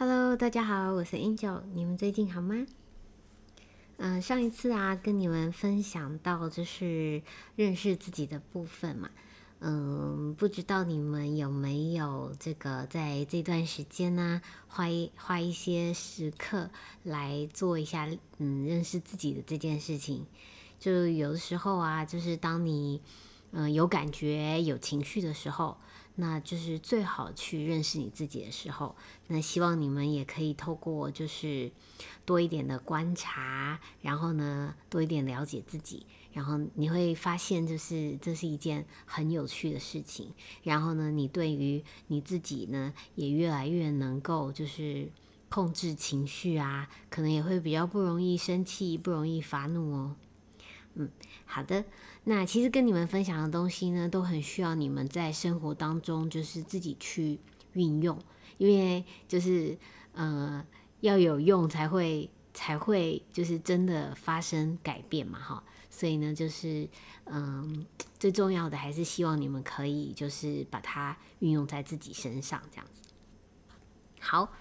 Hello，大家好，我是 Angel，你们最近好吗？嗯，上一次啊，跟你们分享到就是认识自己的部分嘛。嗯，不知道你们有没有这个在这段时间呢，花一花一些时刻来做一下嗯认识自己的这件事情。就有的时候啊，就是当你嗯有感觉、有情绪的时候。那就是最好去认识你自己的时候。那希望你们也可以透过就是多一点的观察，然后呢多一点了解自己，然后你会发现就是这是一件很有趣的事情。然后呢，你对于你自己呢也越来越能够就是控制情绪啊，可能也会比较不容易生气，不容易发怒哦。嗯，好的。那其实跟你们分享的东西呢，都很需要你们在生活当中就是自己去运用，因为就是呃要有用才会才会就是真的发生改变嘛，哈。所以呢，就是嗯最重要的还是希望你们可以就是把它运用在自己身上，这样子。好。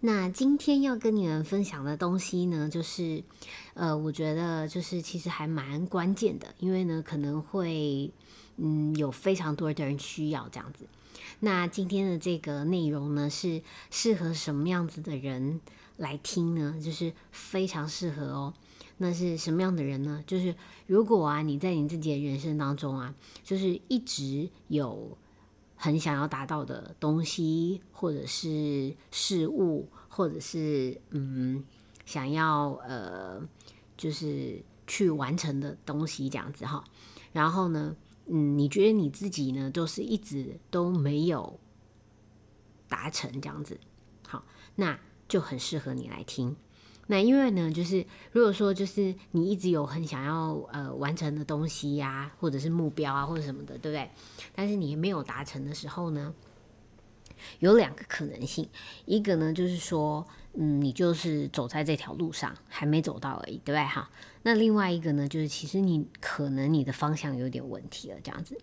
那今天要跟你们分享的东西呢，就是，呃，我觉得就是其实还蛮关键的，因为呢可能会，嗯，有非常多的人需要这样子。那今天的这个内容呢，是适合什么样子的人来听呢？就是非常适合哦。那是什么样的人呢？就是如果啊你在你自己的人生当中啊，就是一直有。很想要达到的东西，或者是事物，或者是嗯，想要呃，就是去完成的东西，这样子哈。然后呢，嗯，你觉得你自己呢，都是一直都没有达成这样子，好，那就很适合你来听。那因为呢，就是如果说就是你一直有很想要呃完成的东西呀，或者是目标啊，或者什么的，对不对？但是你没有达成的时候呢，有两个可能性，一个呢就是说，嗯，你就是走在这条路上还没走到而已，对不对？哈，那另外一个呢，就是其实你可能你的方向有点问题了，这样子。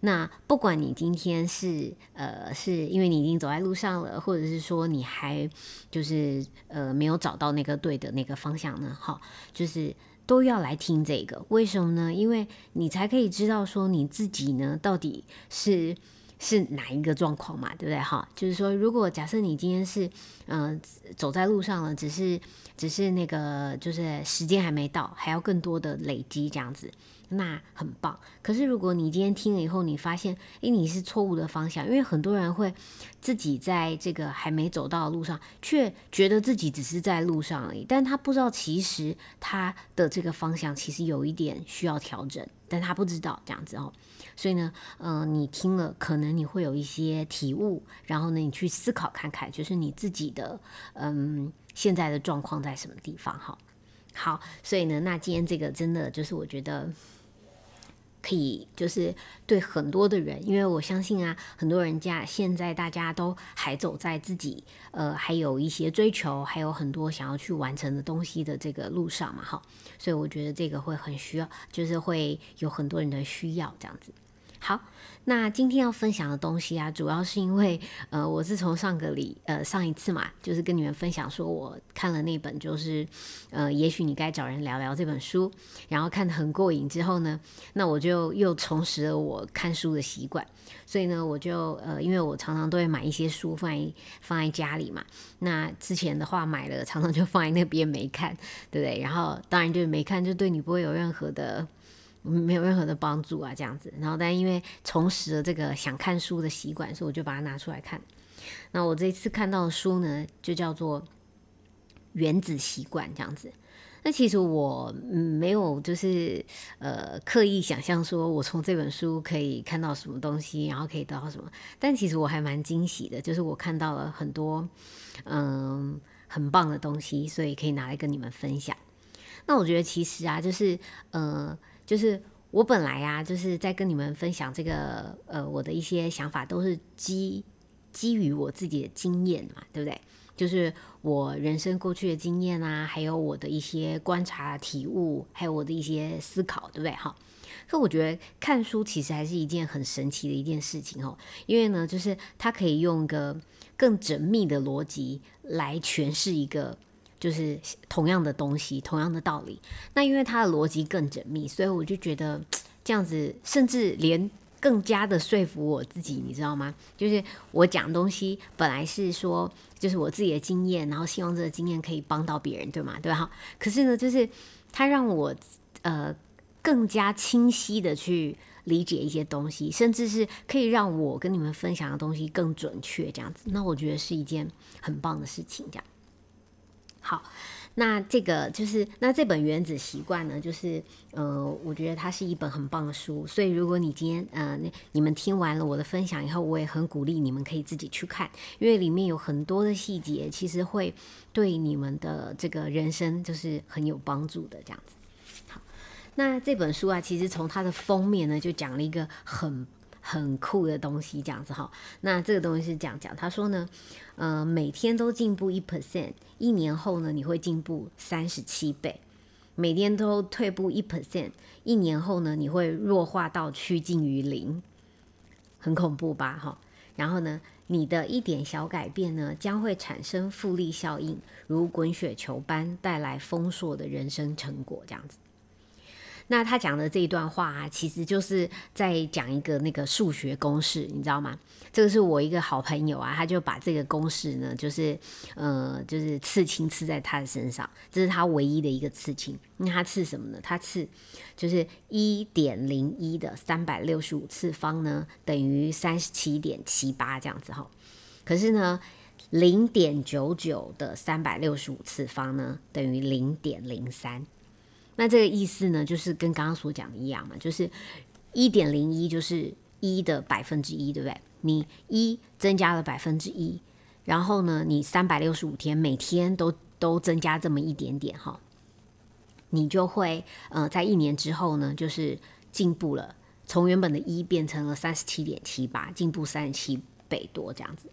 那不管你今天是呃，是因为你已经走在路上了，或者是说你还就是呃没有找到那个对的那个方向呢？哈，就是都要来听这个，为什么呢？因为你才可以知道说你自己呢到底是是哪一个状况嘛，对不对？哈，就是说如果假设你今天是嗯走在路上了，只是只是那个就是时间还没到，还要更多的累积这样子。那很棒，可是如果你今天听了以后，你发现，诶，你是错误的方向，因为很多人会自己在这个还没走到的路上，却觉得自己只是在路上而已，但他不知道其实他的这个方向其实有一点需要调整，但他不知道这样子哦，所以呢，嗯，你听了可能你会有一些体悟，然后呢，你去思考看看，就是你自己的嗯现在的状况在什么地方哈。好，所以呢，那今天这个真的就是我觉得。可以，就是对很多的人，因为我相信啊，很多人家现在大家都还走在自己呃，还有一些追求，还有很多想要去完成的东西的这个路上嘛，哈，所以我觉得这个会很需要，就是会有很多人的需要这样子。好，那今天要分享的东西啊，主要是因为呃，我是从上个礼呃上一次嘛，就是跟你们分享说我看了那本就是呃，也许你该找人聊聊这本书，然后看得很过瘾之后呢，那我就又重拾了我看书的习惯，所以呢，我就呃，因为我常常都会买一些书放在放在家里嘛，那之前的话买了，常常就放在那边没看，对不对？然后当然就是没看，就对你不会有任何的。没有任何的帮助啊，这样子。然后，但因为重拾了这个想看书的习惯，所以我就把它拿出来看。那我这次看到的书呢，就叫做《原子习惯》这样子。那其实我没有就是呃刻意想象说我从这本书可以看到什么东西，然后可以得到什么。但其实我还蛮惊喜的，就是我看到了很多嗯很棒的东西，所以可以拿来跟你们分享。那我觉得其实啊，就是呃。就是我本来呀，就是在跟你们分享这个呃我的一些想法，都是基基于我自己的经验嘛，对不对？就是我人生过去的经验啊，还有我的一些观察体悟，还有我的一些思考，对不对？哈。可我觉得看书其实还是一件很神奇的一件事情哦，因为呢，就是它可以用一个更缜密的逻辑来诠释一个就是同样的东西、同样的道理。那因为它的逻辑更缜密，所以我就觉得这样子，甚至连。更加的说服我自己，你知道吗？就是我讲东西本来是说，就是我自己的经验，然后希望这个经验可以帮到别人，对吗？对吧？可是呢，就是它让我呃更加清晰的去理解一些东西，甚至是可以让我跟你们分享的东西更准确，这样子。那我觉得是一件很棒的事情，这样。好。那这个就是那这本《原子习惯》呢，就是呃，我觉得它是一本很棒的书。所以如果你今天呃，那你们听完了我的分享以后，我也很鼓励你们可以自己去看，因为里面有很多的细节，其实会对你们的这个人生就是很有帮助的。这样子，好，那这本书啊，其实从它的封面呢，就讲了一个很。很酷的东西，这样子哈。那这个东西是这样讲，他说呢，呃，每天都进步一 percent，一年后呢，你会进步三十七倍；每天都退步一 percent，一年后呢，你会弱化到趋近于零，很恐怖吧？哈。然后呢，你的一点小改变呢，将会产生复利效应，如滚雪球般带来丰硕的人生成果，这样子。那他讲的这一段话啊，其实就是在讲一个那个数学公式，你知道吗？这个是我一个好朋友啊，他就把这个公式呢，就是呃，就是刺青刺在他的身上，这是他唯一的一个刺青。那他刺什么呢？他刺就是一点零一的三百六十五次方呢，等于三十七点七八这样子哈。可是呢，零点九九的三百六十五次方呢，等于零点零三。那这个意思呢，就是跟刚刚所讲的一样嘛，就是一点零一就是一的百分之一，对不对？你一增加了百分之一，然后呢，你三百六十五天每天都都增加这么一点点哈，你就会呃在一年之后呢，就是进步了，从原本的一变成了三十七点七八，进步三十七倍多这样子。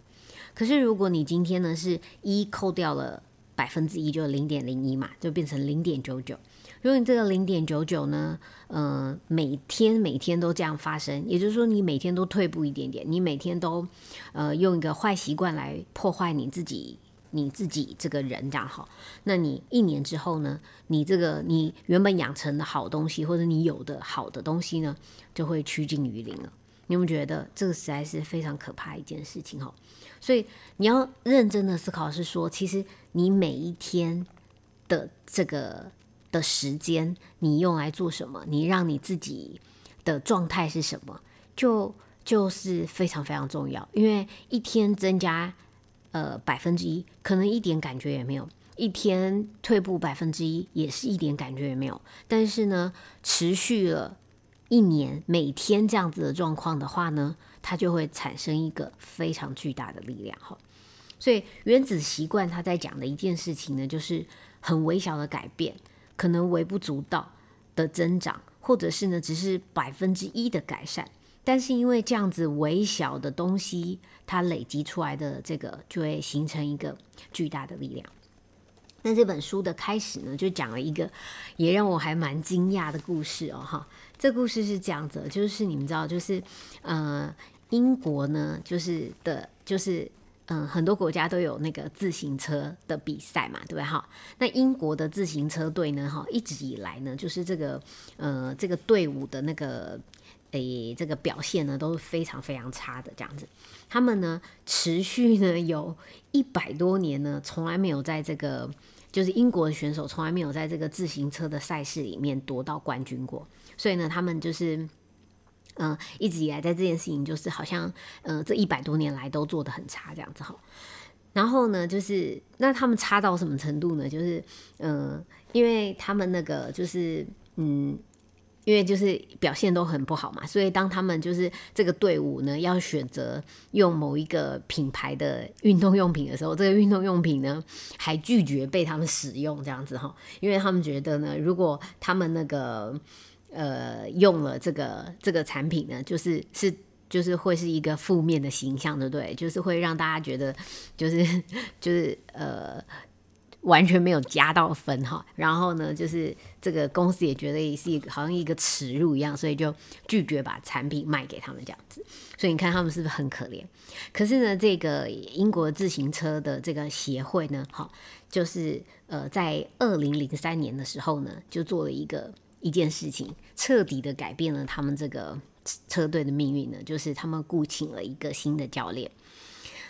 可是如果你今天呢是一扣掉了百分之一，就零点零一嘛，就变成零点九九。如果你这个零点九九呢，呃，每天每天都这样发生，也就是说你每天都退步一点点，你每天都呃用一个坏习惯来破坏你自己你自己这个人这样好，那你一年之后呢，你这个你原本养成的好东西或者你有的好的东西呢，就会趋近于零了。你有没有觉得这个实在是非常可怕一件事情哈？所以你要认真的思考，是说其实你每一天的这个。的时间你用来做什么？你让你自己的状态是什么？就就是非常非常重要。因为一天增加呃百分之一，可能一点感觉也没有；一天退步百分之一，也是一点感觉也没有。但是呢，持续了一年，每天这样子的状况的话呢，它就会产生一个非常巨大的力量哈。所以原子习惯他在讲的一件事情呢，就是很微小的改变。可能微不足道的增长，或者是呢，只是百分之一的改善，但是因为这样子微小的东西，它累积出来的这个就会形成一个巨大的力量。那这本书的开始呢，就讲了一个也让我还蛮惊讶的故事哦，哈，这故事是这样子，就是你们知道，就是呃，英国呢，就是的，就是。嗯，很多国家都有那个自行车的比赛嘛，对不对？哈，那英国的自行车队呢，哈，一直以来呢，就是这个呃，这个队伍的那个诶，这个表现呢，都是非常非常差的这样子。他们呢，持续呢有一百多年呢，从来没有在这个就是英国的选手从来没有在这个自行车的赛事里面夺到冠军过，所以呢，他们就是。嗯，一直以来在这件事情，就是好像，嗯，这一百多年来都做的很差这样子哈。然后呢，就是那他们差到什么程度呢？就是，嗯，因为他们那个就是，嗯，因为就是表现都很不好嘛，所以当他们就是这个队伍呢要选择用某一个品牌的运动用品的时候，这个运动用品呢还拒绝被他们使用这样子哈，因为他们觉得呢，如果他们那个。呃，用了这个这个产品呢，就是是就是会是一个负面的形象，对不对？就是会让大家觉得，就是 就是呃，完全没有加到分哈，然后呢，就是这个公司也觉得也是一个好像一个耻辱一样，所以就拒绝把产品卖给他们这样子。所以你看他们是不是很可怜？可是呢，这个英国自行车的这个协会呢，哈，就是呃，在二零零三年的时候呢，就做了一个一件事情，彻底的改变了他们这个车队的命运呢，就是他们雇请了一个新的教练。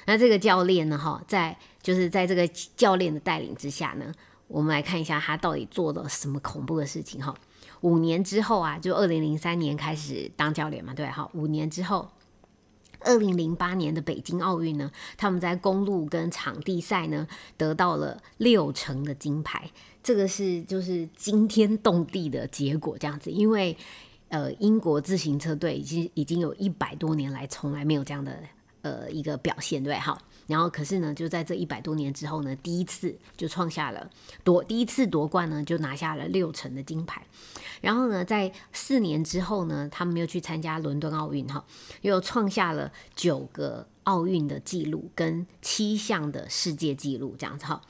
那这个教练呢，哈，在就是在这个教练的带领之下呢，我们来看一下他到底做了什么恐怖的事情哈。五年之后啊，就二零零三年开始当教练嘛，对哈。五年之后，二零零八年的北京奥运呢，他们在公路跟场地赛呢得到了六成的金牌，这个是就是惊天动地的结果，这样子，因为呃，英国自行车队已经已经有一百多年来从来没有这样的。呃，一个表现对好，然后可是呢，就在这一百多年之后呢，第一次就创下了夺第一次夺冠呢，就拿下了六成的金牌。然后呢，在四年之后呢，他们又去参加伦敦奥运哈，又创下了九个奥运的纪录跟七项的世界纪录这样子哈。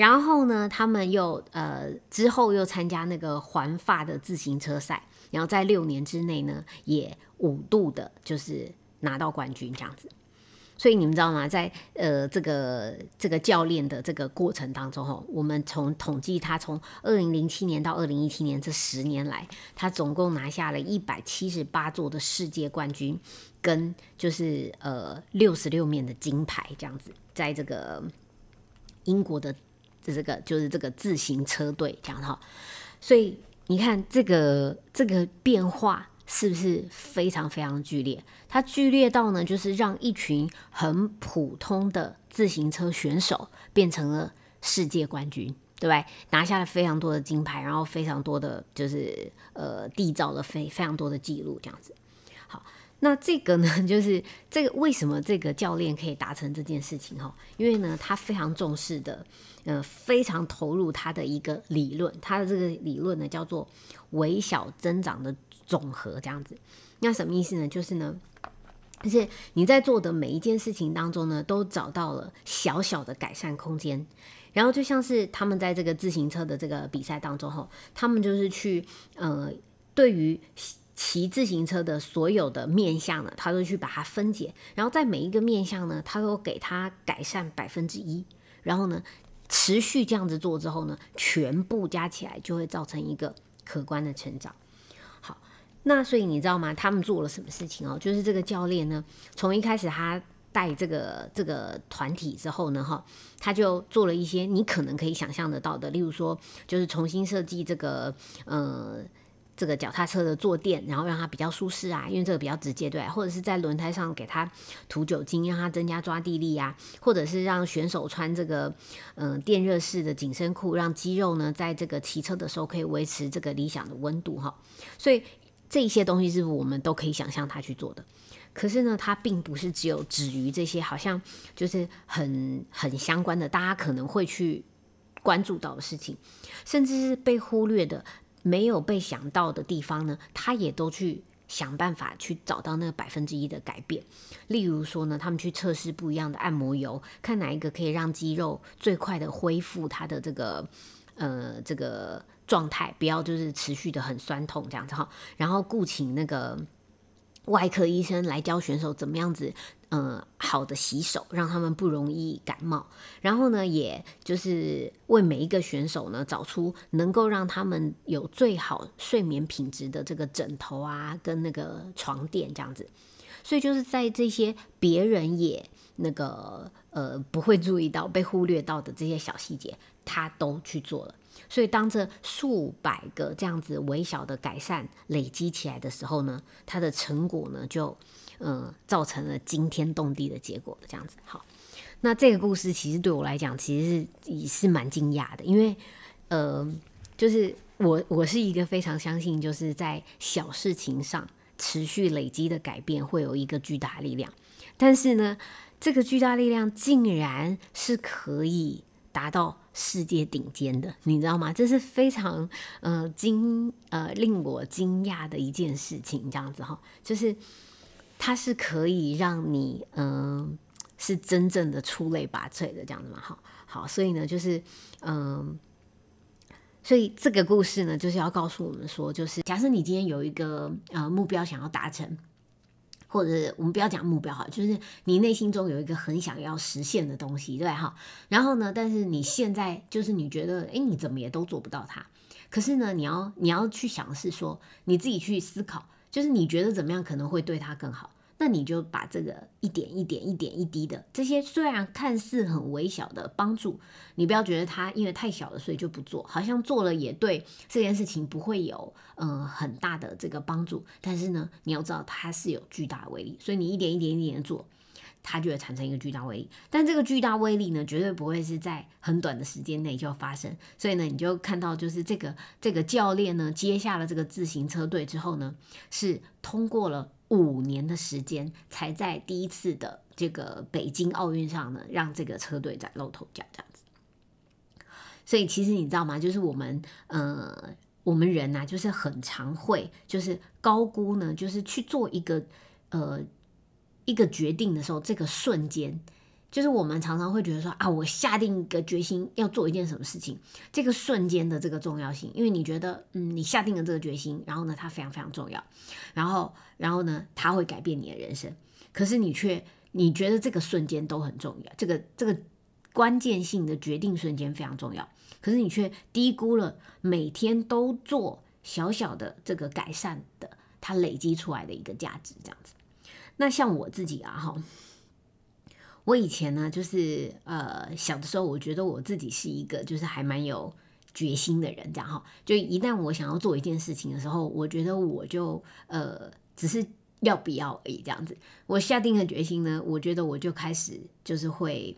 然后呢，他们又呃之后又参加那个环法的自行车赛，然后在六年之内呢，也五度的就是拿到冠军这样子。所以你们知道吗？在呃这个这个教练的这个过程当中，哈，我们从统计他从二零零七年到二零一七年这十年来，他总共拿下了一百七十八座的世界冠军，跟就是呃六十六面的金牌这样子，在这个英国的这个就是这个自行车队这样哈。所以你看这个这个变化。是不是非常非常剧烈？它剧烈到呢，就是让一群很普通的自行车选手变成了世界冠军，对不对？拿下了非常多的金牌，然后非常多的，就是呃，缔造了非非常多的记录，这样子。好，那这个呢，就是这个为什么这个教练可以达成这件事情？哈，因为呢，他非常重视的，呃，非常投入他的一个理论，他的这个理论呢，叫做微小增长的。总和这样子，那什么意思呢？就是呢，就是你在做的每一件事情当中呢，都找到了小小的改善空间。然后就像是他们在这个自行车的这个比赛当中，哈，他们就是去呃，对于骑自行车的所有的面相呢，他都去把它分解，然后在每一个面相呢，他都给它改善百分之一，然后呢，持续这样子做之后呢，全部加起来就会造成一个可观的成长。好那所以你知道吗？他们做了什么事情哦？就是这个教练呢，从一开始他带这个这个团体之后呢，哈，他就做了一些你可能可以想象得到的，例如说，就是重新设计这个呃这个脚踏车的坐垫，然后让它比较舒适啊，因为这个比较直接对，或者是在轮胎上给它涂酒精，让它增加抓地力啊，或者是让选手穿这个嗯电热式的紧身裤，让肌肉呢在这个骑车的时候可以维持这个理想的温度哈，所以。这些东西是我们都可以想象他去做的，可是呢，它并不是只有止于这些，好像就是很很相关的，大家可能会去关注到的事情，甚至是被忽略的、没有被想到的地方呢，他也都去想办法去找到那个百分之一的改变。例如说呢，他们去测试不一样的按摩油，看哪一个可以让肌肉最快的恢复它的这个呃这个。状态不要就是持续的很酸痛这样子哈，然后雇请那个外科医生来教选手怎么样子，嗯，好的洗手，让他们不容易感冒。然后呢，也就是为每一个选手呢找出能够让他们有最好睡眠品质的这个枕头啊，跟那个床垫这样子。所以就是在这些别人也那个呃不会注意到、被忽略到的这些小细节，他都去做了。所以，当这数百个这样子微小的改善累积起来的时候呢，它的成果呢，就嗯造成了惊天动地的结果。这样子，好，那这个故事其实对我来讲，其实是也是蛮惊讶的，因为呃，就是我我是一个非常相信，就是在小事情上持续累积的改变会有一个巨大力量，但是呢，这个巨大力量竟然是可以达到。世界顶尖的，你知道吗？这是非常呃惊呃令我惊讶的一件事情，这样子哈，就是它是可以让你嗯是真正的出类拔萃的这样子嘛？好，好，所以呢，就是嗯，所以这个故事呢，就是要告诉我们说，就是假设你今天有一个呃目标想要达成。或者我们不要讲目标哈，就是你内心中有一个很想要实现的东西，对哈？然后呢，但是你现在就是你觉得，哎，你怎么也都做不到它。可是呢，你要你要去想的是说，你自己去思考，就是你觉得怎么样可能会对它更好。那你就把这个一点一点、一点一滴的这些，虽然看似很微小的帮助，你不要觉得它因为太小了，所以就不做，好像做了也对这件事情不会有嗯很大的这个帮助。但是呢，你要知道它是有巨大的威力，所以你一点一点一点的做，它就会产生一个巨大威力。但这个巨大威力呢，绝对不会是在很短的时间内就要发生。所以呢，你就看到就是这个这个教练呢接下了这个自行车队之后呢，是通过了。五年的时间，才在第一次的这个北京奥运上呢，让这个车队崭露头角，这样子。所以其实你知道吗？就是我们，呃，我们人呐，就是很常会，就是高估呢，就是去做一个，呃，一个决定的时候，这个瞬间。就是我们常常会觉得说啊，我下定一个决心要做一件什么事情，这个瞬间的这个重要性，因为你觉得，嗯，你下定了这个决心，然后呢，它非常非常重要，然后，然后呢，它会改变你的人生。可是你却你觉得这个瞬间都很重要，这个这个关键性的决定瞬间非常重要，可是你却低估了每天都做小小的这个改善的它累积出来的一个价值，这样子。那像我自己啊，哈。我以前呢，就是呃小的时候，我觉得我自己是一个就是还蛮有决心的人，这样哈。就一旦我想要做一件事情的时候，我觉得我就呃只是要不要而已，这样子。我下定了决心呢，我觉得我就开始就是会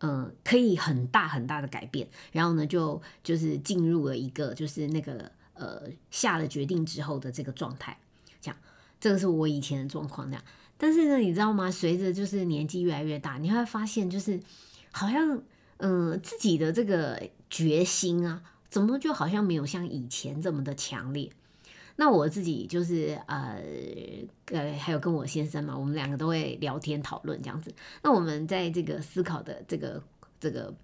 嗯可以很大很大的改变，然后呢就就是进入了一个就是那个呃下了决定之后的这个状态，这样。这个是我以前的状况，这样。但是呢，你知道吗？随着就是年纪越来越大，你会发现就是好像嗯自己的这个决心啊，怎么就好像没有像以前这么的强烈？那我自己就是呃呃，还有跟我先生嘛，我们两个都会聊天讨论这样子。那我们在这个思考的这个这个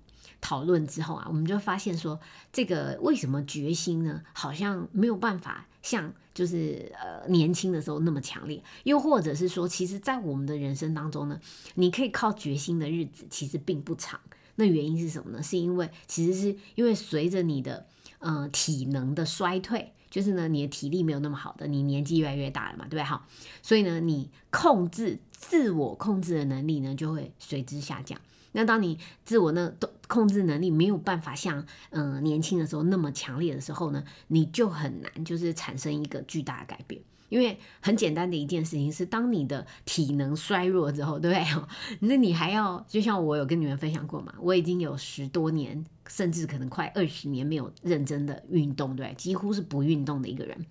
讨论之后啊，我们就发现说，这个为什么决心呢？好像没有办法像。就是呃年轻的时候那么强烈，又或者是说，其实，在我们的人生当中呢，你可以靠决心的日子其实并不长。那原因是什么呢？是因为其实是因为随着你的呃体能的衰退，就是呢你的体力没有那么好的，你年纪越来越大了嘛，对不对？好，所以呢你控制自我控制的能力呢就会随之下降。那当你自我呢都控制能力没有办法像嗯年轻的时候那么强烈的时候呢，你就很难就是产生一个巨大的改变。因为很简单的一件事情是，当你的体能衰弱之后，对不对？那你还要就像我有跟你们分享过嘛，我已经有十多年，甚至可能快二十年没有认真的运动，对，几乎是不运动的一个人。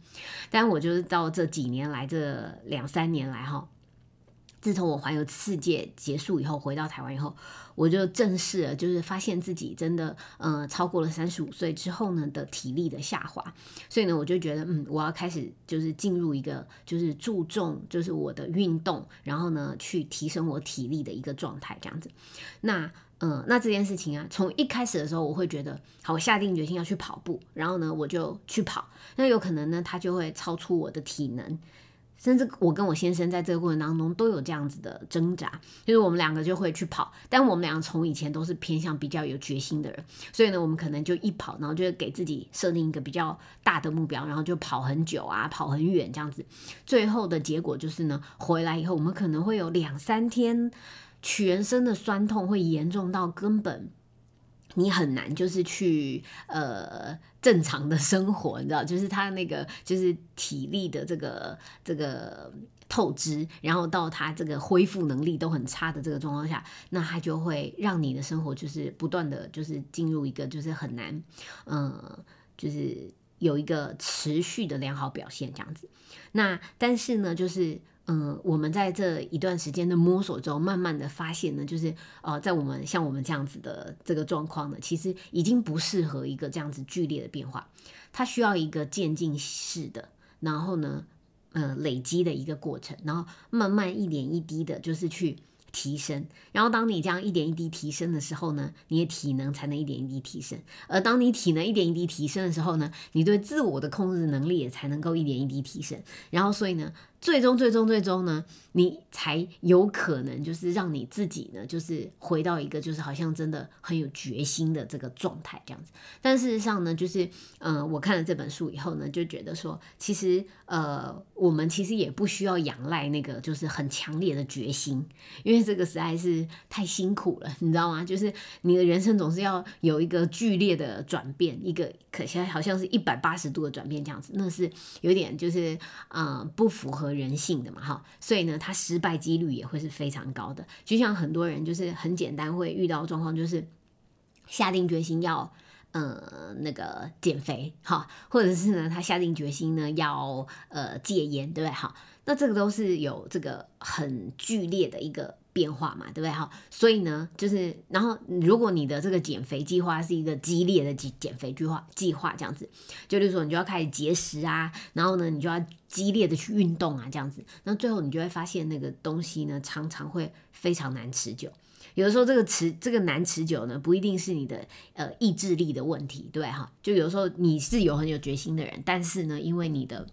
但我就是到这几年来，这两三年来哈。自从我环游世界结束以后，回到台湾以后，我就正式了，就是发现自己真的，呃，超过了三十五岁之后呢的体力的下滑，所以呢，我就觉得，嗯，我要开始就是进入一个就是注重就是我的运动，然后呢去提升我体力的一个状态，这样子。那，嗯，那这件事情啊，从一开始的时候，我会觉得，好，我下定决心要去跑步，然后呢，我就去跑，那有可能呢，它就会超出我的体能。甚至我跟我先生在这个过程当中都有这样子的挣扎，就是我们两个就会去跑，但我们两个从以前都是偏向比较有决心的人，所以呢，我们可能就一跑，然后就给自己设定一个比较大的目标，然后就跑很久啊，跑很远这样子，最后的结果就是呢，回来以后我们可能会有两三天全身的酸痛，会严重到根本。你很难就是去呃正常的生活，你知道，就是他那个就是体力的这个这个透支，然后到他这个恢复能力都很差的这个状况下，那他就会让你的生活就是不断的就是进入一个就是很难，嗯，就是有一个持续的良好表现这样子。那但是呢，就是。嗯，我们在这一段时间的摸索中，慢慢的发现呢，就是呃，在我们像我们这样子的这个状况呢，其实已经不适合一个这样子剧烈的变化，它需要一个渐进式的，然后呢，呃，累积的一个过程，然后慢慢一点一滴的，就是去提升，然后当你这样一点一滴提升的时候呢，你的体能才能一点一滴提升。而当你体能一点一滴提升的时候呢，你对自我的控制能力也才能够一点一滴提升。然后，所以呢，最终、最终、最终呢，你才有可能就是让你自己呢，就是回到一个就是好像真的很有决心的这个状态这样子。但事实上呢，就是嗯，我看了这本书以后呢，就觉得说，其实呃，我们其实也不需要仰赖那个就是很强烈的决心，因为。这个实在是太辛苦了，你知道吗？就是你的人生总是要有一个剧烈的转变，一个可现在好像是一百八十度的转变这样子，那是有点就是呃不符合人性的嘛，哈。所以呢，他失败几率也会是非常高的。就像很多人就是很简单会遇到状况，就是下定决心要呃那个减肥哈，或者是呢他下定决心呢要呃戒烟，对不对？哈，那这个都是有这个很剧烈的一个。变化嘛，对不对？哈，所以呢，就是，然后如果你的这个减肥计划是一个激烈的减减肥计划，计划这样子，就是说你就要开始节食啊，然后呢，你就要激烈的去运动啊，这样子，那最后你就会发现那个东西呢，常常会非常难持久。有的时候这个持这个难持久呢，不一定是你的呃意志力的问题，对哈？就有时候你是有很有决心的人，但是呢，因为你的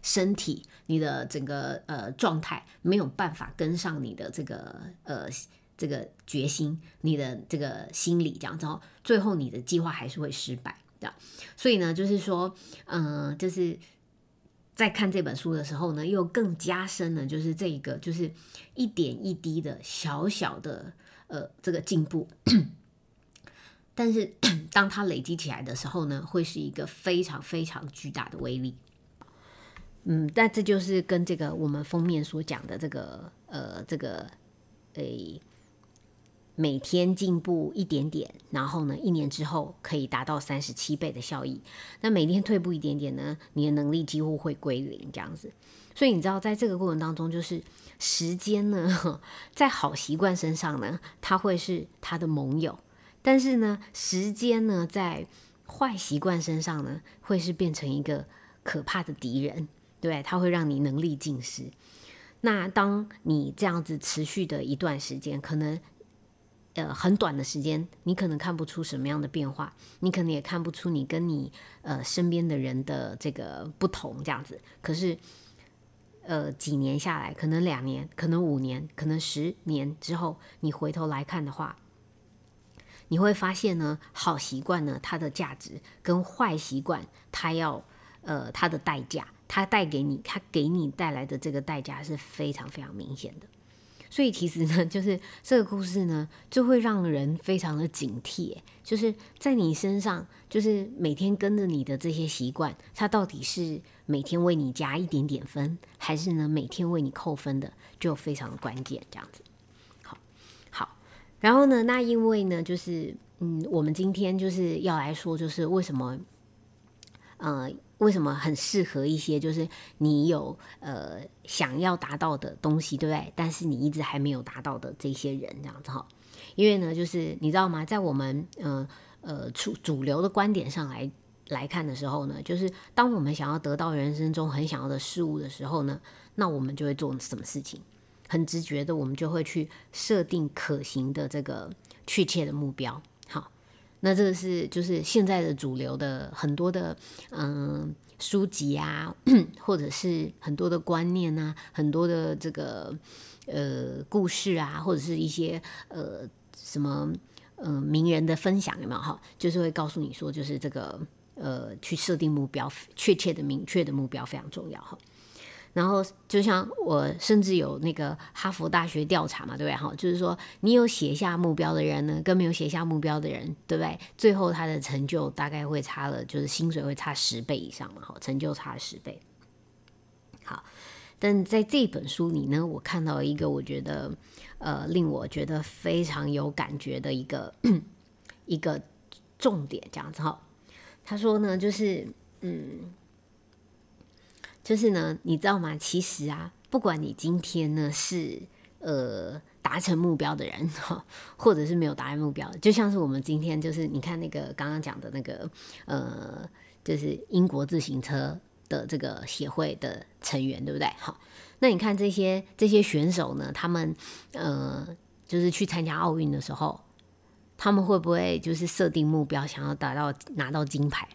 身体，你的整个呃状态没有办法跟上你的这个呃这个决心，你的这个心理这样，之后最后你的计划还是会失败的。所以呢，就是说，嗯，就是在看这本书的时候呢，又更加深了，就是这一个就是一点一滴的小小的呃这个进步，但是 当它累积起来的时候呢，会是一个非常非常巨大的威力。嗯，但这就是跟这个我们封面所讲的这个呃，这个诶，每天进步一点点，然后呢，一年之后可以达到三十七倍的效益。那每天退步一点点呢，你的能力几乎会归零这样子。所以你知道，在这个过程当中，就是时间呢，在好习惯身上呢，它会是他的盟友；但是呢，时间呢，在坏习惯身上呢，会是变成一个可怕的敌人。对，它会让你能力尽失。那当你这样子持续的一段时间，可能呃很短的时间，你可能看不出什么样的变化，你可能也看不出你跟你呃身边的人的这个不同这样子。可是呃几年下来，可能两年，可能五年，可能十年之后，你回头来看的话，你会发现呢，好习惯呢它的价值跟坏习惯它要呃它的代价。它带给你，它给你带来的这个代价是非常非常明显的，所以其实呢，就是这个故事呢，就会让人非常的警惕，就是在你身上，就是每天跟着你的这些习惯，它到底是每天为你加一点点分，还是呢每天为你扣分的，就非常的关键，这样子。好，好，然后呢，那因为呢，就是嗯，我们今天就是要来说，就是为什么，呃。为什么很适合一些就是你有呃想要达到的东西，对不对？但是你一直还没有达到的这些人，这样子哈。因为呢，就是你知道吗？在我们呃呃主主流的观点上来来看的时候呢，就是当我们想要得到人生中很想要的事物的时候呢，那我们就会做什么事情？很直觉的，我们就会去设定可行的这个确切的目标。那这个是就是现在的主流的很多的嗯书籍啊，或者是很多的观念啊，很多的这个呃故事啊，或者是一些呃什么呃名人的分享有没有哈？就是会告诉你说，就是这个呃去设定目标，确切的明确的目标非常重要哈。然后，就像我甚至有那个哈佛大学调查嘛，对不对？哈，就是说你有写下目标的人呢，跟没有写下目标的人，对不对？最后他的成就大概会差了，就是薪水会差十倍以上嘛，哈，成就差十倍。好，但在这本书里呢，我看到一个我觉得呃令我觉得非常有感觉的一个一个重点，这样子哈。他说呢，就是嗯。就是呢，你知道吗？其实啊，不管你今天呢是呃达成目标的人哈，或者是没有达成目标，就像是我们今天就是你看那个刚刚讲的那个呃，就是英国自行车的这个协会的成员，对不对？好，那你看这些这些选手呢，他们呃，就是去参加奥运的时候，他们会不会就是设定目标，想要达到拿到金牌？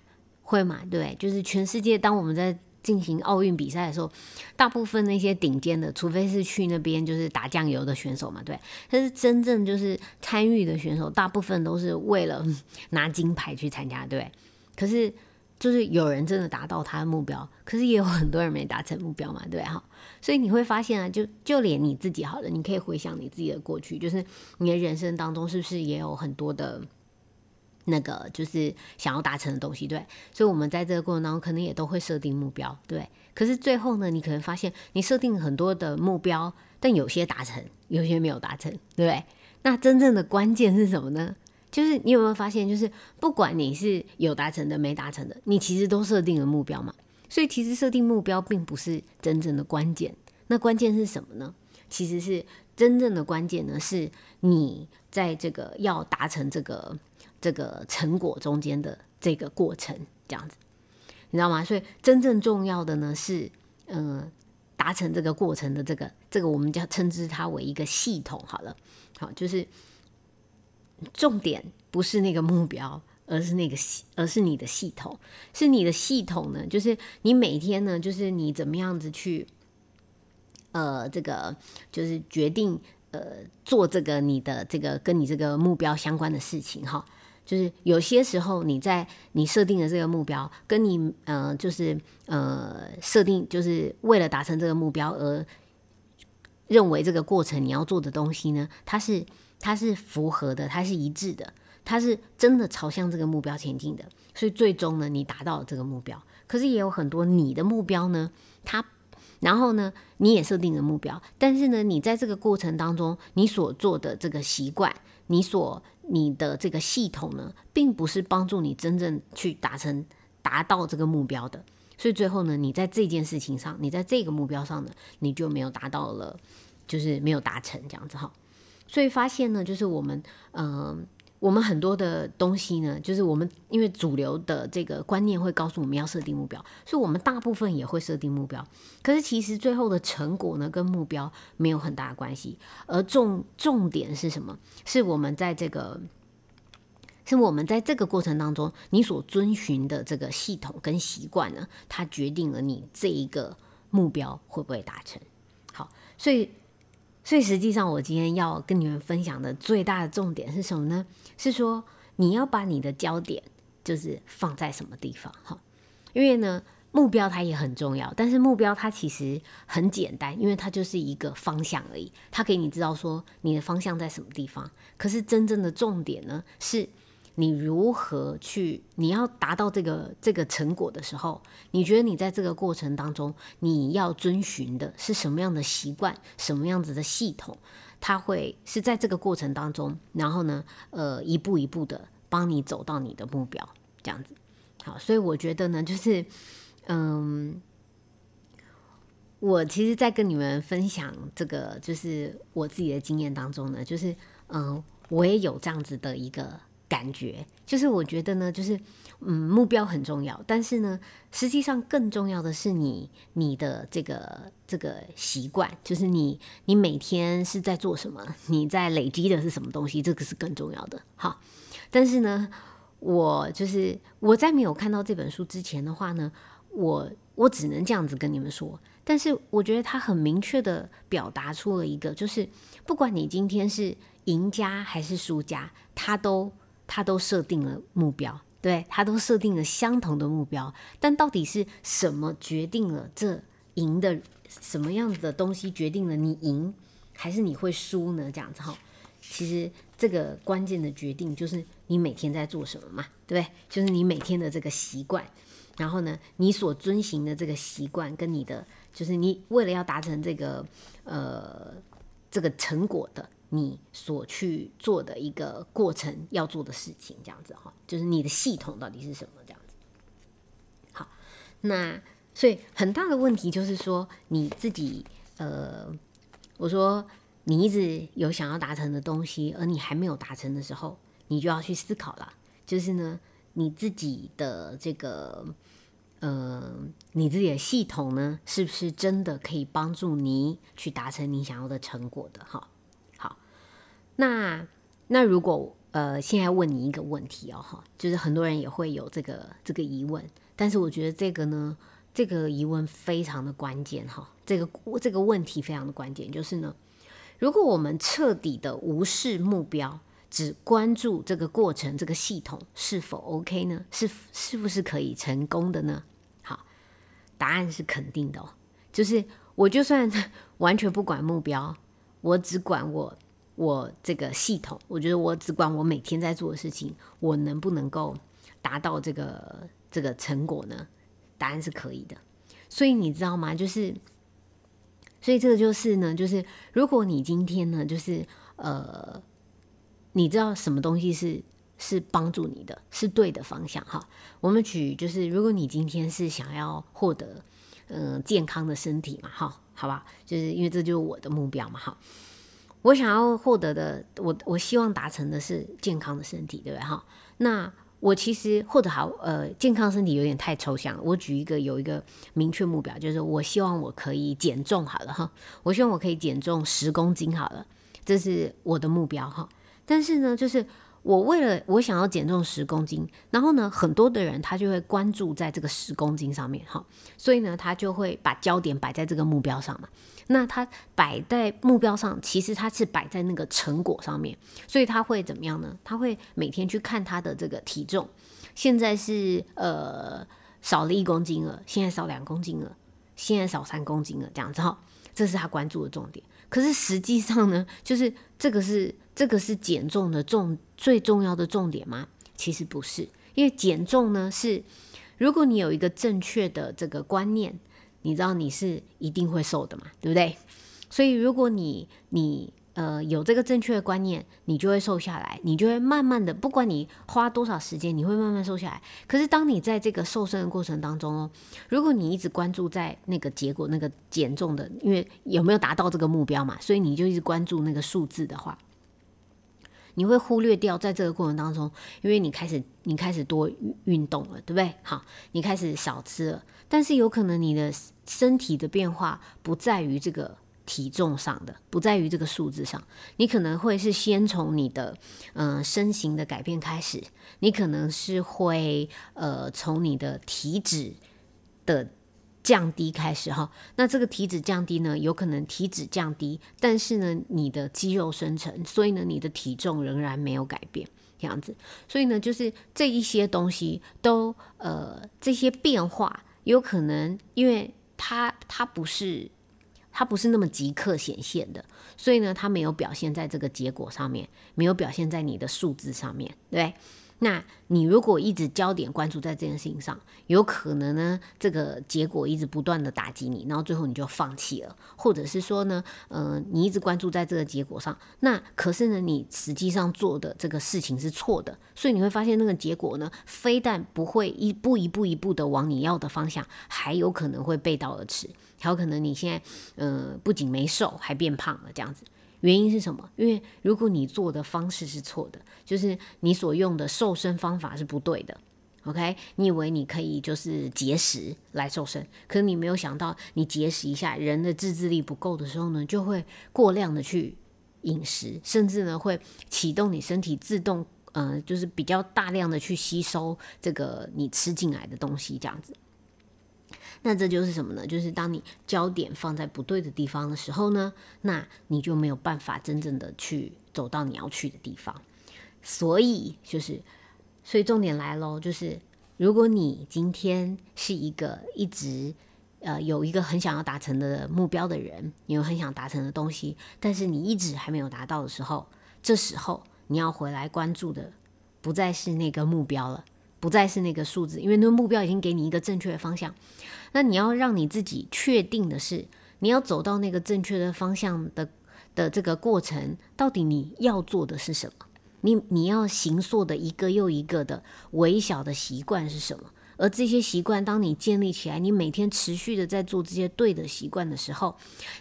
会嘛？对，就是全世界，当我们在进行奥运比赛的时候，大部分那些顶尖的，除非是去那边就是打酱油的选手嘛，对。但是真正就是参与的选手，大部分都是为了拿金牌去参加，对。可是就是有人真的达到他的目标，可是也有很多人没达成目标嘛，对哈。所以你会发现啊，就就连你自己好了，你可以回想你自己的过去，就是你的人生当中是不是也有很多的。那个就是想要达成的东西，对，所以我们在这个过程当中，可能也都会设定目标，对。可是最后呢，你可能发现你设定很多的目标，但有些达成，有些没有达成，对不对？那真正的关键是什么呢？就是你有没有发现，就是不管你是有达成的、没达成的，你其实都设定了目标嘛。所以其实设定目标并不是真正的关键，那关键是什么呢？其实是真正的关键呢，是你在这个要达成这个。这个成果中间的这个过程，这样子，你知道吗？所以真正重要的呢是，嗯，达成这个过程的这个这个，我们叫称之它为一个系统。好了，好，就是重点不是那个目标，而是那个系，而是你的系统，是你的系统呢，就是你每天呢，就是你怎么样子去，呃，这个就是决定，呃，做这个你的这个跟你这个目标相关的事情，哈。就是有些时候，你在你设定的这个目标，跟你呃，就是呃，设定就是为了达成这个目标而认为这个过程你要做的东西呢，它是它是符合的，它是一致的，它是真的朝向这个目标前进的，所以最终呢，你达到了这个目标。可是也有很多你的目标呢，它然后呢，你也设定了目标，但是呢，你在这个过程当中，你所做的这个习惯，你所你的这个系统呢，并不是帮助你真正去达成、达到这个目标的，所以最后呢，你在这件事情上，你在这个目标上呢，你就没有达到了，就是没有达成这样子哈。所以发现呢，就是我们，嗯。我们很多的东西呢，就是我们因为主流的这个观念会告诉我们要设定目标，所以我们大部分也会设定目标。可是其实最后的成果呢，跟目标没有很大的关系。而重重点是什么？是我们在这个，是我们在这个过程当中，你所遵循的这个系统跟习惯呢，它决定了你这一个目标会不会达成。好，所以。所以实际上，我今天要跟你们分享的最大的重点是什么呢？是说你要把你的焦点就是放在什么地方？哈，因为呢，目标它也很重要，但是目标它其实很简单，因为它就是一个方向而已，它给你知道说你的方向在什么地方。可是真正的重点呢是。你如何去？你要达到这个这个成果的时候，你觉得你在这个过程当中，你要遵循的是什么样的习惯，什么样子的系统？它会是在这个过程当中，然后呢，呃，一步一步的帮你走到你的目标，这样子。好，所以我觉得呢，就是，嗯，我其实，在跟你们分享这个，就是我自己的经验当中呢，就是，嗯，我也有这样子的一个。感觉就是，我觉得呢，就是嗯，目标很重要，但是呢，实际上更重要的是你你的这个这个习惯，就是你你每天是在做什么，你在累积的是什么东西，这个是更重要的。好，但是呢，我就是我在没有看到这本书之前的话呢，我我只能这样子跟你们说。但是我觉得他很明确的表达出了一个，就是不管你今天是赢家还是输家，他都。他都设定了目标，对他都设定了相同的目标，但到底是什么决定了这赢的什么样子的东西决定了你赢还是你会输呢？这样子哈，其实这个关键的决定就是你每天在做什么嘛，对不对？就是你每天的这个习惯，然后呢，你所遵循的这个习惯跟你的，就是你为了要达成这个呃这个成果的。你所去做的一个过程要做的事情，这样子哈，就是你的系统到底是什么这样子。好，那所以很大的问题就是说，你自己呃，我说你一直有想要达成的东西，而你还没有达成的时候，你就要去思考了，就是呢，你自己的这个呃，你自己的系统呢，是不是真的可以帮助你去达成你想要的成果的？哈，那那如果呃，现在问你一个问题哦，哈，就是很多人也会有这个这个疑问，但是我觉得这个呢，这个疑问非常的关键哈，这个这个问题非常的关键，就是呢，如果我们彻底的无视目标，只关注这个过程，这个系统是否 OK 呢？是是不是可以成功的呢？好答案是肯定的哦，就是我就算 完全不管目标，我只管我我这个系统，我觉得我只管我每天在做的事情，我能不能够达到这个这个成果呢？答案是可以的。所以你知道吗？就是，所以这个就是呢，就是如果你今天呢，就是呃，你知道什么东西是？是帮助你的，是对的方向哈。我们举就是，如果你今天是想要获得嗯健康的身体嘛，哈，好吧，就是因为这就是我的目标嘛，哈。我想要获得的，我我希望达成的是健康的身体，对不对哈？那我其实或者好呃，健康身体有点太抽象了。我举一个有一个明确目标，就是我希望我可以减重好了哈。我希望我可以减重十公斤好了，这是我的目标哈。但是呢，就是。我为了我想要减重十公斤，然后呢，很多的人他就会关注在这个十公斤上面，哈，所以呢，他就会把焦点摆在这个目标上嘛。那他摆在目标上，其实他是摆在那个成果上面，所以他会怎么样呢？他会每天去看他的这个体重，现在是呃少了一公斤了，现在少两公斤了，现在少三公斤了，这样子哈，这是他关注的重点。可是实际上呢，就是这个是。这个是减重的重最重要的重点吗？其实不是，因为减重呢是，如果你有一个正确的这个观念，你知道你是一定会瘦的嘛，对不对？所以如果你你呃有这个正确的观念，你就会瘦下来，你就会慢慢的，不管你花多少时间，你会慢慢瘦下来。可是当你在这个瘦身的过程当中哦，如果你一直关注在那个结果，那个减重的，因为有没有达到这个目标嘛，所以你就一直关注那个数字的话。你会忽略掉在这个过程当中，因为你开始你开始多运动了，对不对？好，你开始少吃了，但是有可能你的身体的变化不在于这个体重上的，不在于这个数字上，你可能会是先从你的嗯身形的改变开始，你可能是会呃从你的体脂的。降低开始哈，那这个体脂降低呢，有可能体脂降低，但是呢，你的肌肉生成，所以呢，你的体重仍然没有改变这样子，所以呢，就是这一些东西都呃，这些变化有可能，因为它它不是它不是那么即刻显现的，所以呢，它没有表现在这个结果上面，没有表现在你的数字上面，对。那你如果一直焦点关注在这件事情上，有可能呢，这个结果一直不断的打击你，然后最后你就放弃了，或者是说呢，呃，你一直关注在这个结果上，那可是呢，你实际上做的这个事情是错的，所以你会发现那个结果呢，非但不会一步一步一步的往你要的方向，还有可能会背道而驰，还有可能你现在，呃，不仅没瘦，还变胖了，这样子。原因是什么？因为如果你做的方式是错的，就是你所用的瘦身方法是不对的。OK，你以为你可以就是节食来瘦身，可是你没有想到，你节食一下，人的自制力不够的时候呢，就会过量的去饮食，甚至呢会启动你身体自动，呃，就是比较大量的去吸收这个你吃进来的东西，这样子。那这就是什么呢？就是当你焦点放在不对的地方的时候呢，那你就没有办法真正的去走到你要去的地方。所以就是，所以重点来喽，就是如果你今天是一个一直呃有一个很想要达成的目标的人，你有很想达成的东西，但是你一直还没有达到的时候，这时候你要回来关注的不再是那个目标了。不再是那个数字，因为那个目标已经给你一个正确的方向。那你要让你自己确定的是，你要走到那个正确的方向的的这个过程，到底你要做的是什么？你你要行塑的一个又一个的微小的习惯是什么？而这些习惯，当你建立起来，你每天持续的在做这些对的习惯的时候，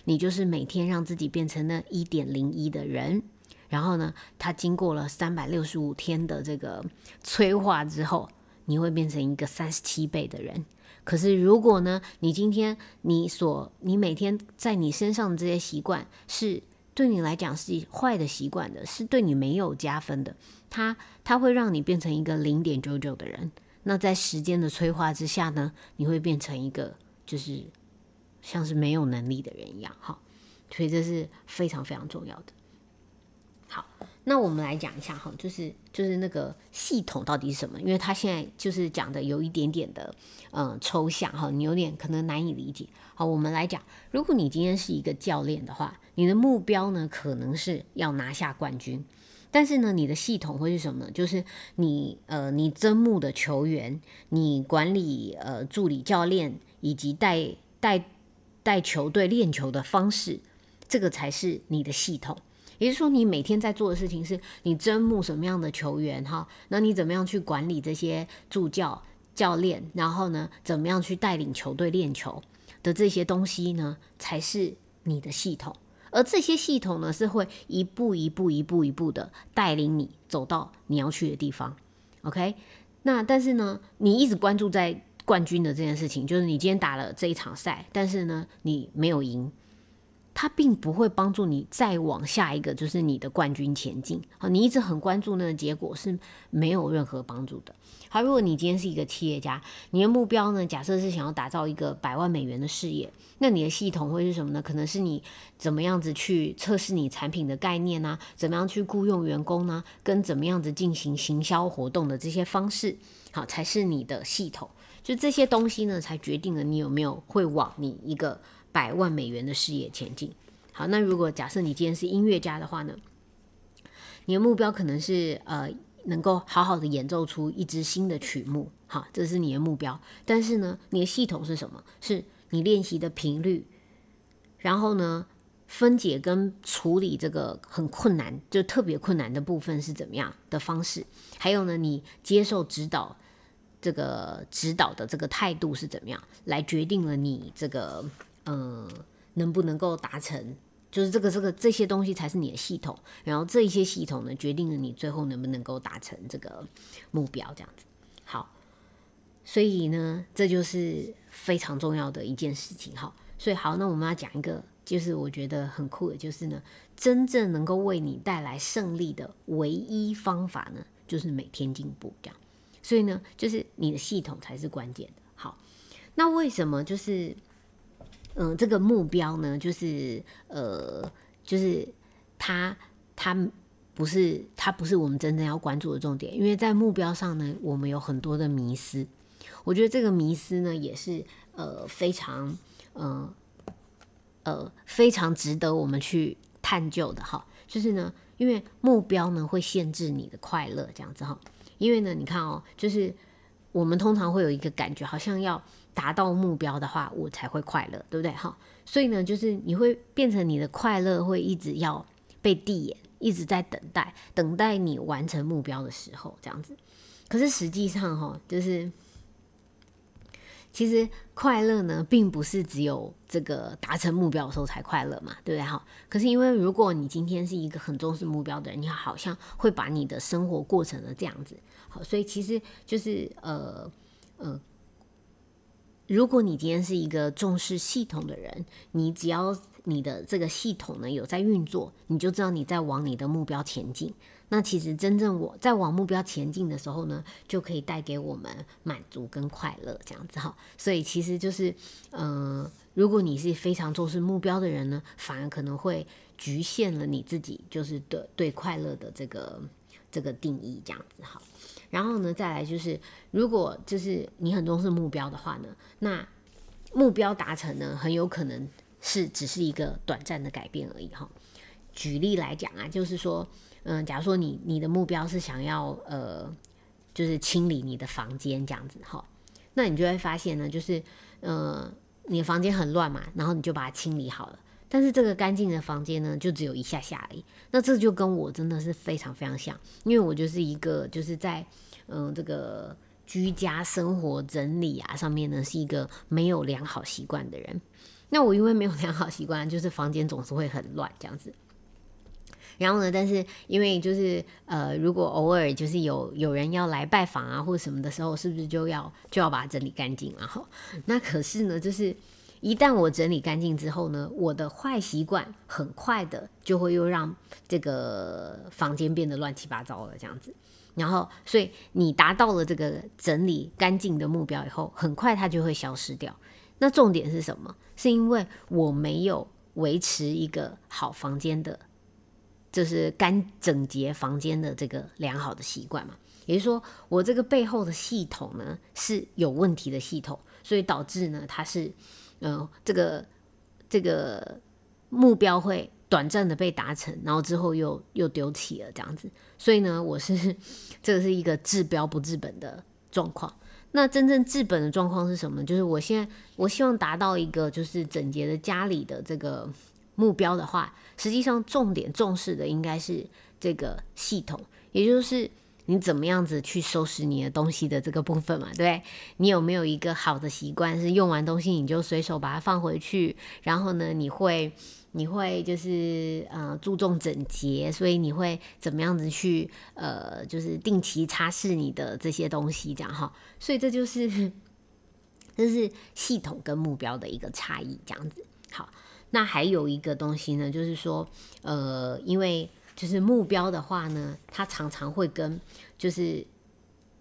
你就是每天让自己变成那一点零一的人。然后呢，它经过了三百六十五天的这个催化之后，你会变成一个三十七倍的人。可是如果呢，你今天你所你每天在你身上的这些习惯是对你来讲是坏的习惯的，是对你没有加分的，它它会让你变成一个零点九九的人。那在时间的催化之下呢，你会变成一个就是像是没有能力的人一样，哈。所以这是非常非常重要的。好，那我们来讲一下哈，就是就是那个系统到底是什么？因为他现在就是讲的有一点点的嗯抽象哈，你有点可能难以理解。好，我们来讲，如果你今天是一个教练的话，你的目标呢可能是要拿下冠军，但是呢，你的系统会是什么呢？就是你呃，你招募的球员，你管理呃助理教练以及带带带球队练球的方式。这个才是你的系统，也就是说，你每天在做的事情是你招募什么样的球员哈，那你怎么样去管理这些助教教练，然后呢，怎么样去带领球队练球的这些东西呢，才是你的系统。而这些系统呢，是会一步一步、一步一步的带领你走到你要去的地方。OK，那但是呢，你一直关注在冠军的这件事情，就是你今天打了这一场赛，但是呢，你没有赢。它并不会帮助你再往下一个，就是你的冠军前进。好，你一直很关注那个结果是没有任何帮助的。好，如果你今天是一个企业家，你的目标呢，假设是想要打造一个百万美元的事业，那你的系统会是什么呢？可能是你怎么样子去测试你产品的概念呢？怎么样去雇佣员工呢？跟怎么样子进行行销活动的这些方式，好，才是你的系统。就这些东西呢，才决定了你有没有会往你一个。百万美元的事业前进。好，那如果假设你今天是音乐家的话呢？你的目标可能是呃，能够好好的演奏出一支新的曲目。好，这是你的目标。但是呢，你的系统是什么？是你练习的频率，然后呢，分解跟处理这个很困难，就特别困难的部分是怎么样的方式？还有呢，你接受指导这个指导的这个态度是怎么样，来决定了你这个。嗯，能不能够达成，就是这个这个这些东西才是你的系统，然后这一些系统呢，决定了你最后能不能够达成这个目标，这样子。好，所以呢，这就是非常重要的一件事情。哈，所以好，那我们要讲一个，就是我觉得很酷的，就是呢，真正能够为你带来胜利的唯一方法呢，就是每天进步，这样。所以呢，就是你的系统才是关键的。好，那为什么就是？嗯，这个目标呢，就是呃，就是它它不是它不是我们真正要关注的重点，因为在目标上呢，我们有很多的迷思。我觉得这个迷思呢，也是呃非常嗯呃非常值得我们去探究的哈。就是呢，因为目标呢会限制你的快乐，这样子哈。因为呢，你看哦，就是我们通常会有一个感觉，好像要。达到目标的话，我才会快乐，对不对？哈，所以呢，就是你会变成你的快乐会一直要被递延，一直在等待，等待你完成目标的时候，这样子。可是实际上，哈，就是其实快乐呢，并不是只有这个达成目标的时候才快乐嘛，对不对？哈。可是因为如果你今天是一个很重视目标的人，你好像会把你的生活过成了这样子，好，所以其实就是呃呃。如果你今天是一个重视系统的人，你只要你的这个系统呢有在运作，你就知道你在往你的目标前进。那其实真正我在往目标前进的时候呢，就可以带给我们满足跟快乐这样子哈。所以其实就是，嗯，如果你是非常重视目标的人呢，反而可能会局限了你自己就是对对快乐的这个这个定义这样子哈。然后呢，再来就是，如果就是你很重视目标的话呢，那目标达成呢，很有可能是只是一个短暂的改变而已哈。举例来讲啊，就是说，嗯，假如说你你的目标是想要呃，就是清理你的房间这样子哈，那你就会发现呢，就是呃，你的房间很乱嘛，然后你就把它清理好了。但是这个干净的房间呢，就只有一下下而已。那这就跟我真的是非常非常像，因为我就是一个就是在嗯这个居家生活整理啊上面呢，是一个没有良好习惯的人。那我因为没有良好习惯，就是房间总是会很乱这样子。然后呢，但是因为就是呃，如果偶尔就是有有人要来拜访啊或者什么的时候，是不是就要就要把它整理干净然后 那可是呢，就是一旦我整理干净之后呢，我的坏习惯很快的就会又让这个房间变得乱七八糟了这样子。然后，所以你达到了这个整理干净的目标以后，很快它就会消失掉。那重点是什么？是因为我没有维持一个好房间的，就是干整洁房间的这个良好的习惯嘛。也就是说，我这个背后的系统呢是有问题的系统，所以导致呢它是，呃，这个这个目标会短暂的被达成，然后之后又又丢弃了这样子。所以呢，我是 这个是一个治标不治本的状况。那真正治本的状况是什么？就是我现在我希望达到一个就是整洁的家里的这个目标的话，实际上重点重视的应该是这个系统，也就是你怎么样子去收拾你的东西的这个部分嘛，对？你有没有一个好的习惯，是用完东西你就随手把它放回去，然后呢，你会。你会就是呃注重整洁，所以你会怎么样子去呃就是定期擦拭你的这些东西，这样哈，所以这就是 这是系统跟目标的一个差异，这样子。好，那还有一个东西呢，就是说呃，因为就是目标的话呢，它常常会跟就是。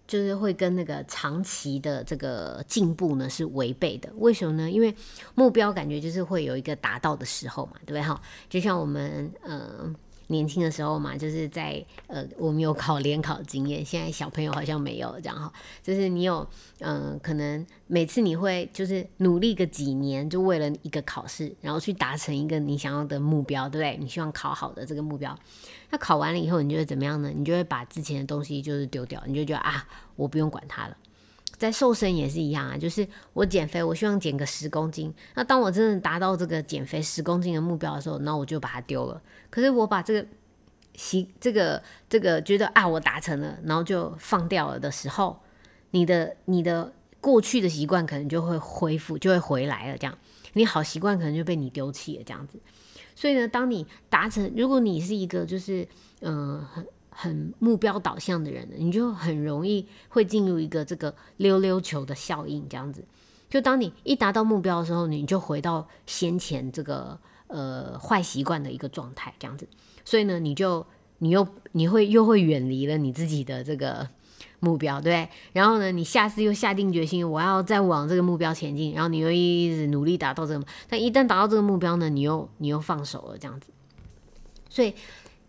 就是会跟那个长期的这个进步呢是违背的，为什么呢？因为目标感觉就是会有一个达到的时候嘛，对不对哈？就像我们呃。年轻的时候嘛，就是在呃，我们有考联考经验。现在小朋友好像没有这样哈，就是你有嗯，可能每次你会就是努力个几年，就为了一个考试，然后去达成一个你想要的目标，对不对？你希望考好的这个目标，那考完了以后，你就会怎么样呢？你就会把之前的东西就是丢掉，你就觉得啊，我不用管它了。在瘦身也是一样啊，就是我减肥，我希望减个十公斤。那当我真的达到这个减肥十公斤的目标的时候，那我就把它丢了。可是我把这个习这个这个觉得啊，我达成了，然后就放掉了的时候，你的你的过去的习惯可能就会恢复，就会回来了。这样，你好习惯可能就被你丢弃了。这样子，所以呢，当你达成，如果你是一个就是嗯很。很目标导向的人，你就很容易会进入一个这个溜溜球的效应，这样子。就当你一达到目标的时候，你就回到先前这个呃坏习惯的一个状态，这样子。所以呢，你就你又你会又会远离了你自己的这个目标，对然后呢，你下次又下定决心，我要再往这个目标前进，然后你又一直努力达到这个，但一旦达到这个目标呢，你又你又放手了，这样子。所以。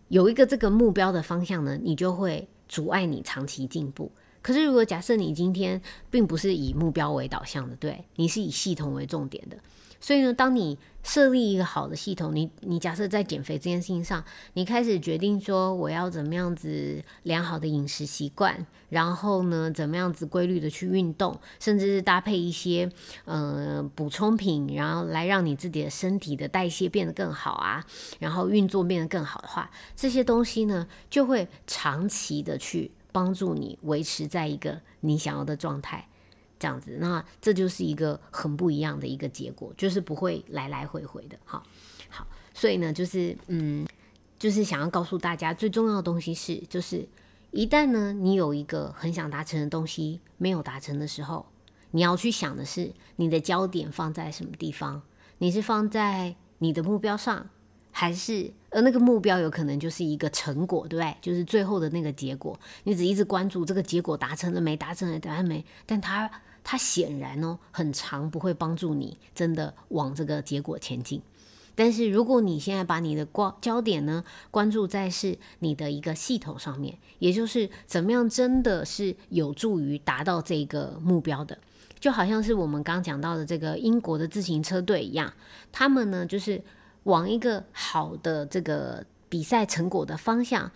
有一个这个目标的方向呢，你就会阻碍你长期进步。可是，如果假设你今天并不是以目标为导向的，对，你是以系统为重点的。所以呢，当你设立一个好的系统，你你假设在减肥这件事情上，你开始决定说我要怎么样子良好的饮食习惯，然后呢，怎么样子规律的去运动，甚至是搭配一些呃补充品，然后来让你自己的身体的代谢变得更好啊，然后运作变得更好的话，这些东西呢，就会长期的去帮助你维持在一个你想要的状态。这样子，那这就是一个很不一样的一个结果，就是不会来来回回的。好，好，所以呢，就是嗯，就是想要告诉大家，最重要的东西是，就是一旦呢，你有一个很想达成的东西没有达成的时候，你要去想的是，你的焦点放在什么地方？你是放在你的目标上，还是而那个目标有可能就是一个成果，对不对？就是最后的那个结果，你只一直关注这个结果达成了没？达成了，达没？但它它显然哦，很长不会帮助你真的往这个结果前进。但是如果你现在把你的光焦点呢关注在是你的一个系统上面，也就是怎么样真的是有助于达到这个目标的，就好像是我们刚讲到的这个英国的自行车队一样，他们呢就是往一个好的这个比赛成果的方向。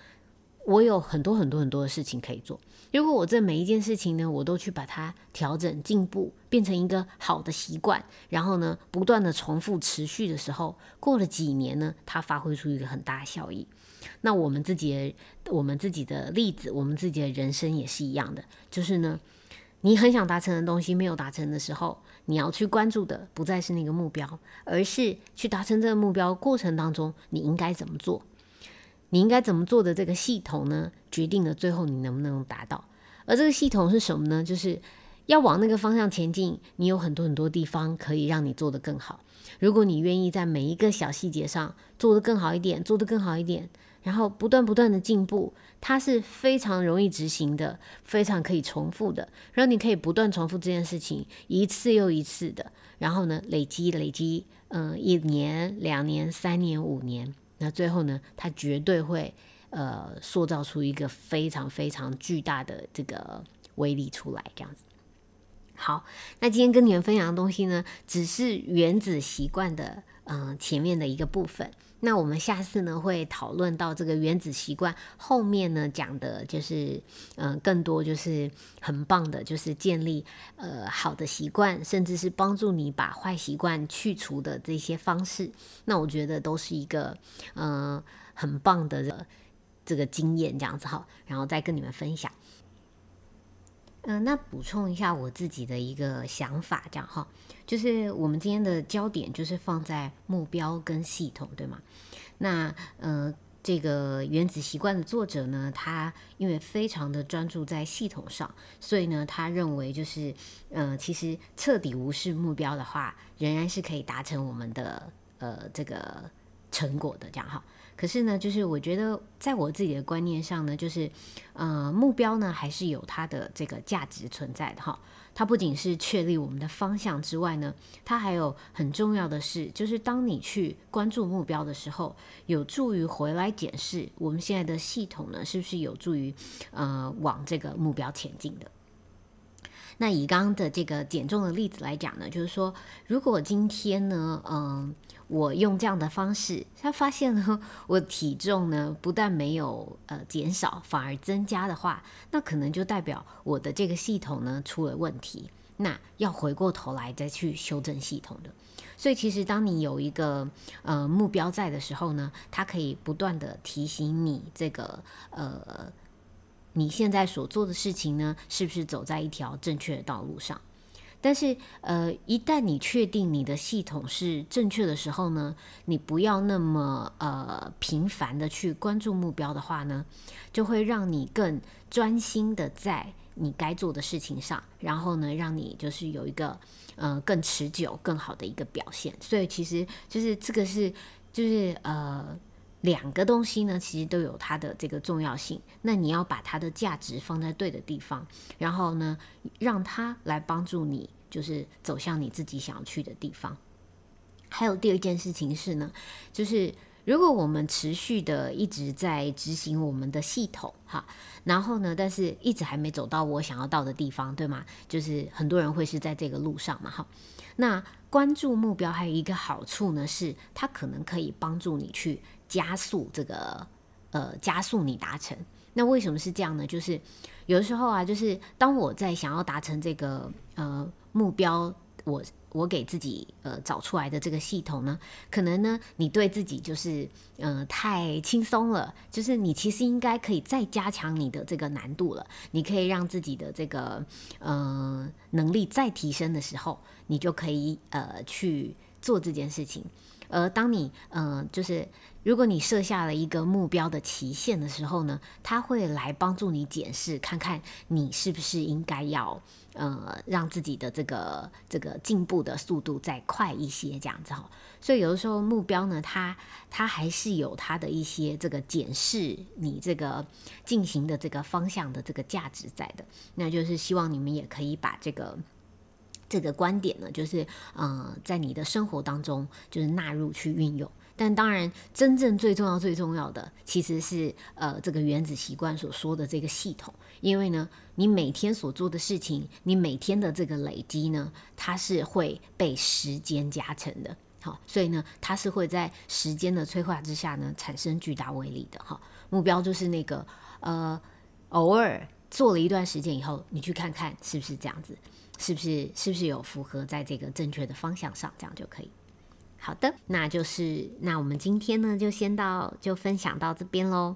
我有很多很多很多的事情可以做。如果我这每一件事情呢，我都去把它调整、进步，变成一个好的习惯，然后呢，不断的重复、持续的时候，过了几年呢，它发挥出一个很大的效益。那我们自己的、我们自己的例子，我们自己的人生也是一样的。就是呢，你很想达成的东西没有达成的时候，你要去关注的不再是那个目标，而是去达成这个目标过程当中你应该怎么做。你应该怎么做的这个系统呢，决定了最后你能不能达到。而这个系统是什么呢？就是要往那个方向前进，你有很多很多地方可以让你做得更好。如果你愿意在每一个小细节上做得更好一点，做得更好一点，然后不断不断的进步，它是非常容易执行的，非常可以重复的。然后你可以不断重复这件事情，一次又一次的，然后呢，累积累积，嗯，一年、两年、三年、五年，那最后呢，它绝对会呃塑造出一个非常非常巨大的这个威力出来，这样子。好，那今天跟你们分享的东西呢，只是原子习惯的嗯前面的一个部分。那我们下次呢会讨论到这个原子习惯后面呢讲的就是嗯更多就是很棒的，就是建立呃好的习惯，甚至是帮助你把坏习惯去除的这些方式。那我觉得都是一个嗯很棒的这个经验，这样子哈，然后再跟你们分享。嗯，那补充一下我自己的一个想法，这样哈，就是我们今天的焦点就是放在目标跟系统，对吗？那呃，这个原子习惯的作者呢，他因为非常的专注在系统上，所以呢，他认为就是，呃，其实彻底无视目标的话，仍然是可以达成我们的呃这个成果的，这样哈。可是呢，就是我觉得，在我自己的观念上呢，就是，呃，目标呢还是有它的这个价值存在的哈。它不仅是确立我们的方向之外呢，它还有很重要的是，就是当你去关注目标的时候，有助于回来检视我们现在的系统呢，是不是有助于呃往这个目标前进的。那以刚刚的这个减重的例子来讲呢，就是说，如果今天呢，嗯。我用这样的方式，他发现呢，我体重呢不但没有呃减少，反而增加的话，那可能就代表我的这个系统呢出了问题。那要回过头来再去修正系统的。所以其实当你有一个呃目标在的时候呢，它可以不断的提醒你这个呃你现在所做的事情呢，是不是走在一条正确的道路上。但是，呃，一旦你确定你的系统是正确的时候呢，你不要那么呃频繁的去关注目标的话呢，就会让你更专心的在你该做的事情上，然后呢，让你就是有一个呃更持久、更好的一个表现。所以，其实就是这个是就是呃两个东西呢，其实都有它的这个重要性。那你要把它的价值放在对的地方，然后呢，让它来帮助你。就是走向你自己想要去的地方。还有第二件事情是呢，就是如果我们持续的一直在执行我们的系统，哈，然后呢，但是一直还没走到我想要到的地方，对吗？就是很多人会是在这个路上嘛，哈。那关注目标还有一个好处呢，是它可能可以帮助你去加速这个，呃，加速你达成。那为什么是这样呢？就是有的时候啊，就是当我在想要达成这个，呃。目标，我我给自己呃找出来的这个系统呢，可能呢你对自己就是呃太轻松了，就是你其实应该可以再加强你的这个难度了，你可以让自己的这个呃能力再提升的时候，你就可以呃去做这件事情。而当你呃就是如果你设下了一个目标的期限的时候呢，它会来帮助你检视看看你是不是应该要。呃，让自己的这个这个进步的速度再快一些，这样子哈。所以有的时候目标呢，它它还是有它的一些这个检视你这个进行的这个方向的这个价值在的。那就是希望你们也可以把这个这个观点呢，就是呃，在你的生活当中就是纳入去运用。但当然，真正最重要、最重要的其实是呃，这个原子习惯所说的这个系统。因为呢，你每天所做的事情，你每天的这个累积呢，它是会被时间加成的。好，所以呢，它是会在时间的催化之下呢，产生巨大威力的。哈，目标就是那个呃，偶尔做了一段时间以后，你去看看是不是这样子，是不是是不是有符合在这个正确的方向上，这样就可以。好的，那就是那我们今天呢就先到就分享到这边喽。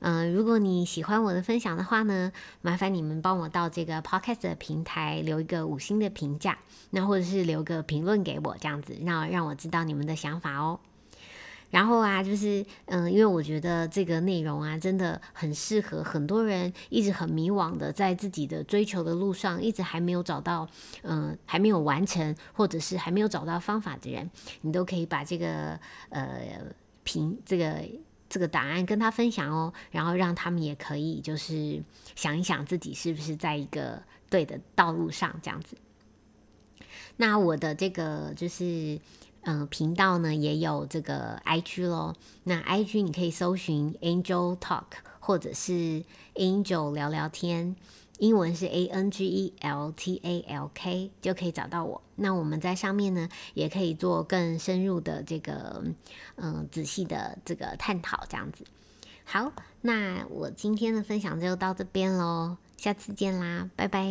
嗯，如果你喜欢我的分享的话呢，麻烦你们帮我到这个 podcast 的平台留一个五星的评价，那或者是留个评论给我，这样子那让我知道你们的想法哦。然后啊，就是嗯，因为我觉得这个内容啊，真的很适合很多人一直很迷惘的，在自己的追求的路上，一直还没有找到，嗯，还没有完成，或者是还没有找到方法的人，你都可以把这个呃评这个这个答案跟他分享哦，然后让他们也可以就是想一想自己是不是在一个对的道路上这样子。那我的这个就是。嗯，频道呢也有这个 IG 咯。那 IG 你可以搜寻 Angel Talk 或者是 Angel 聊聊天，英文是 A N G E L T A L K 就可以找到我。那我们在上面呢也可以做更深入的这个嗯仔细的这个探讨，这样子。好，那我今天的分享就到这边喽，下次见啦，拜拜。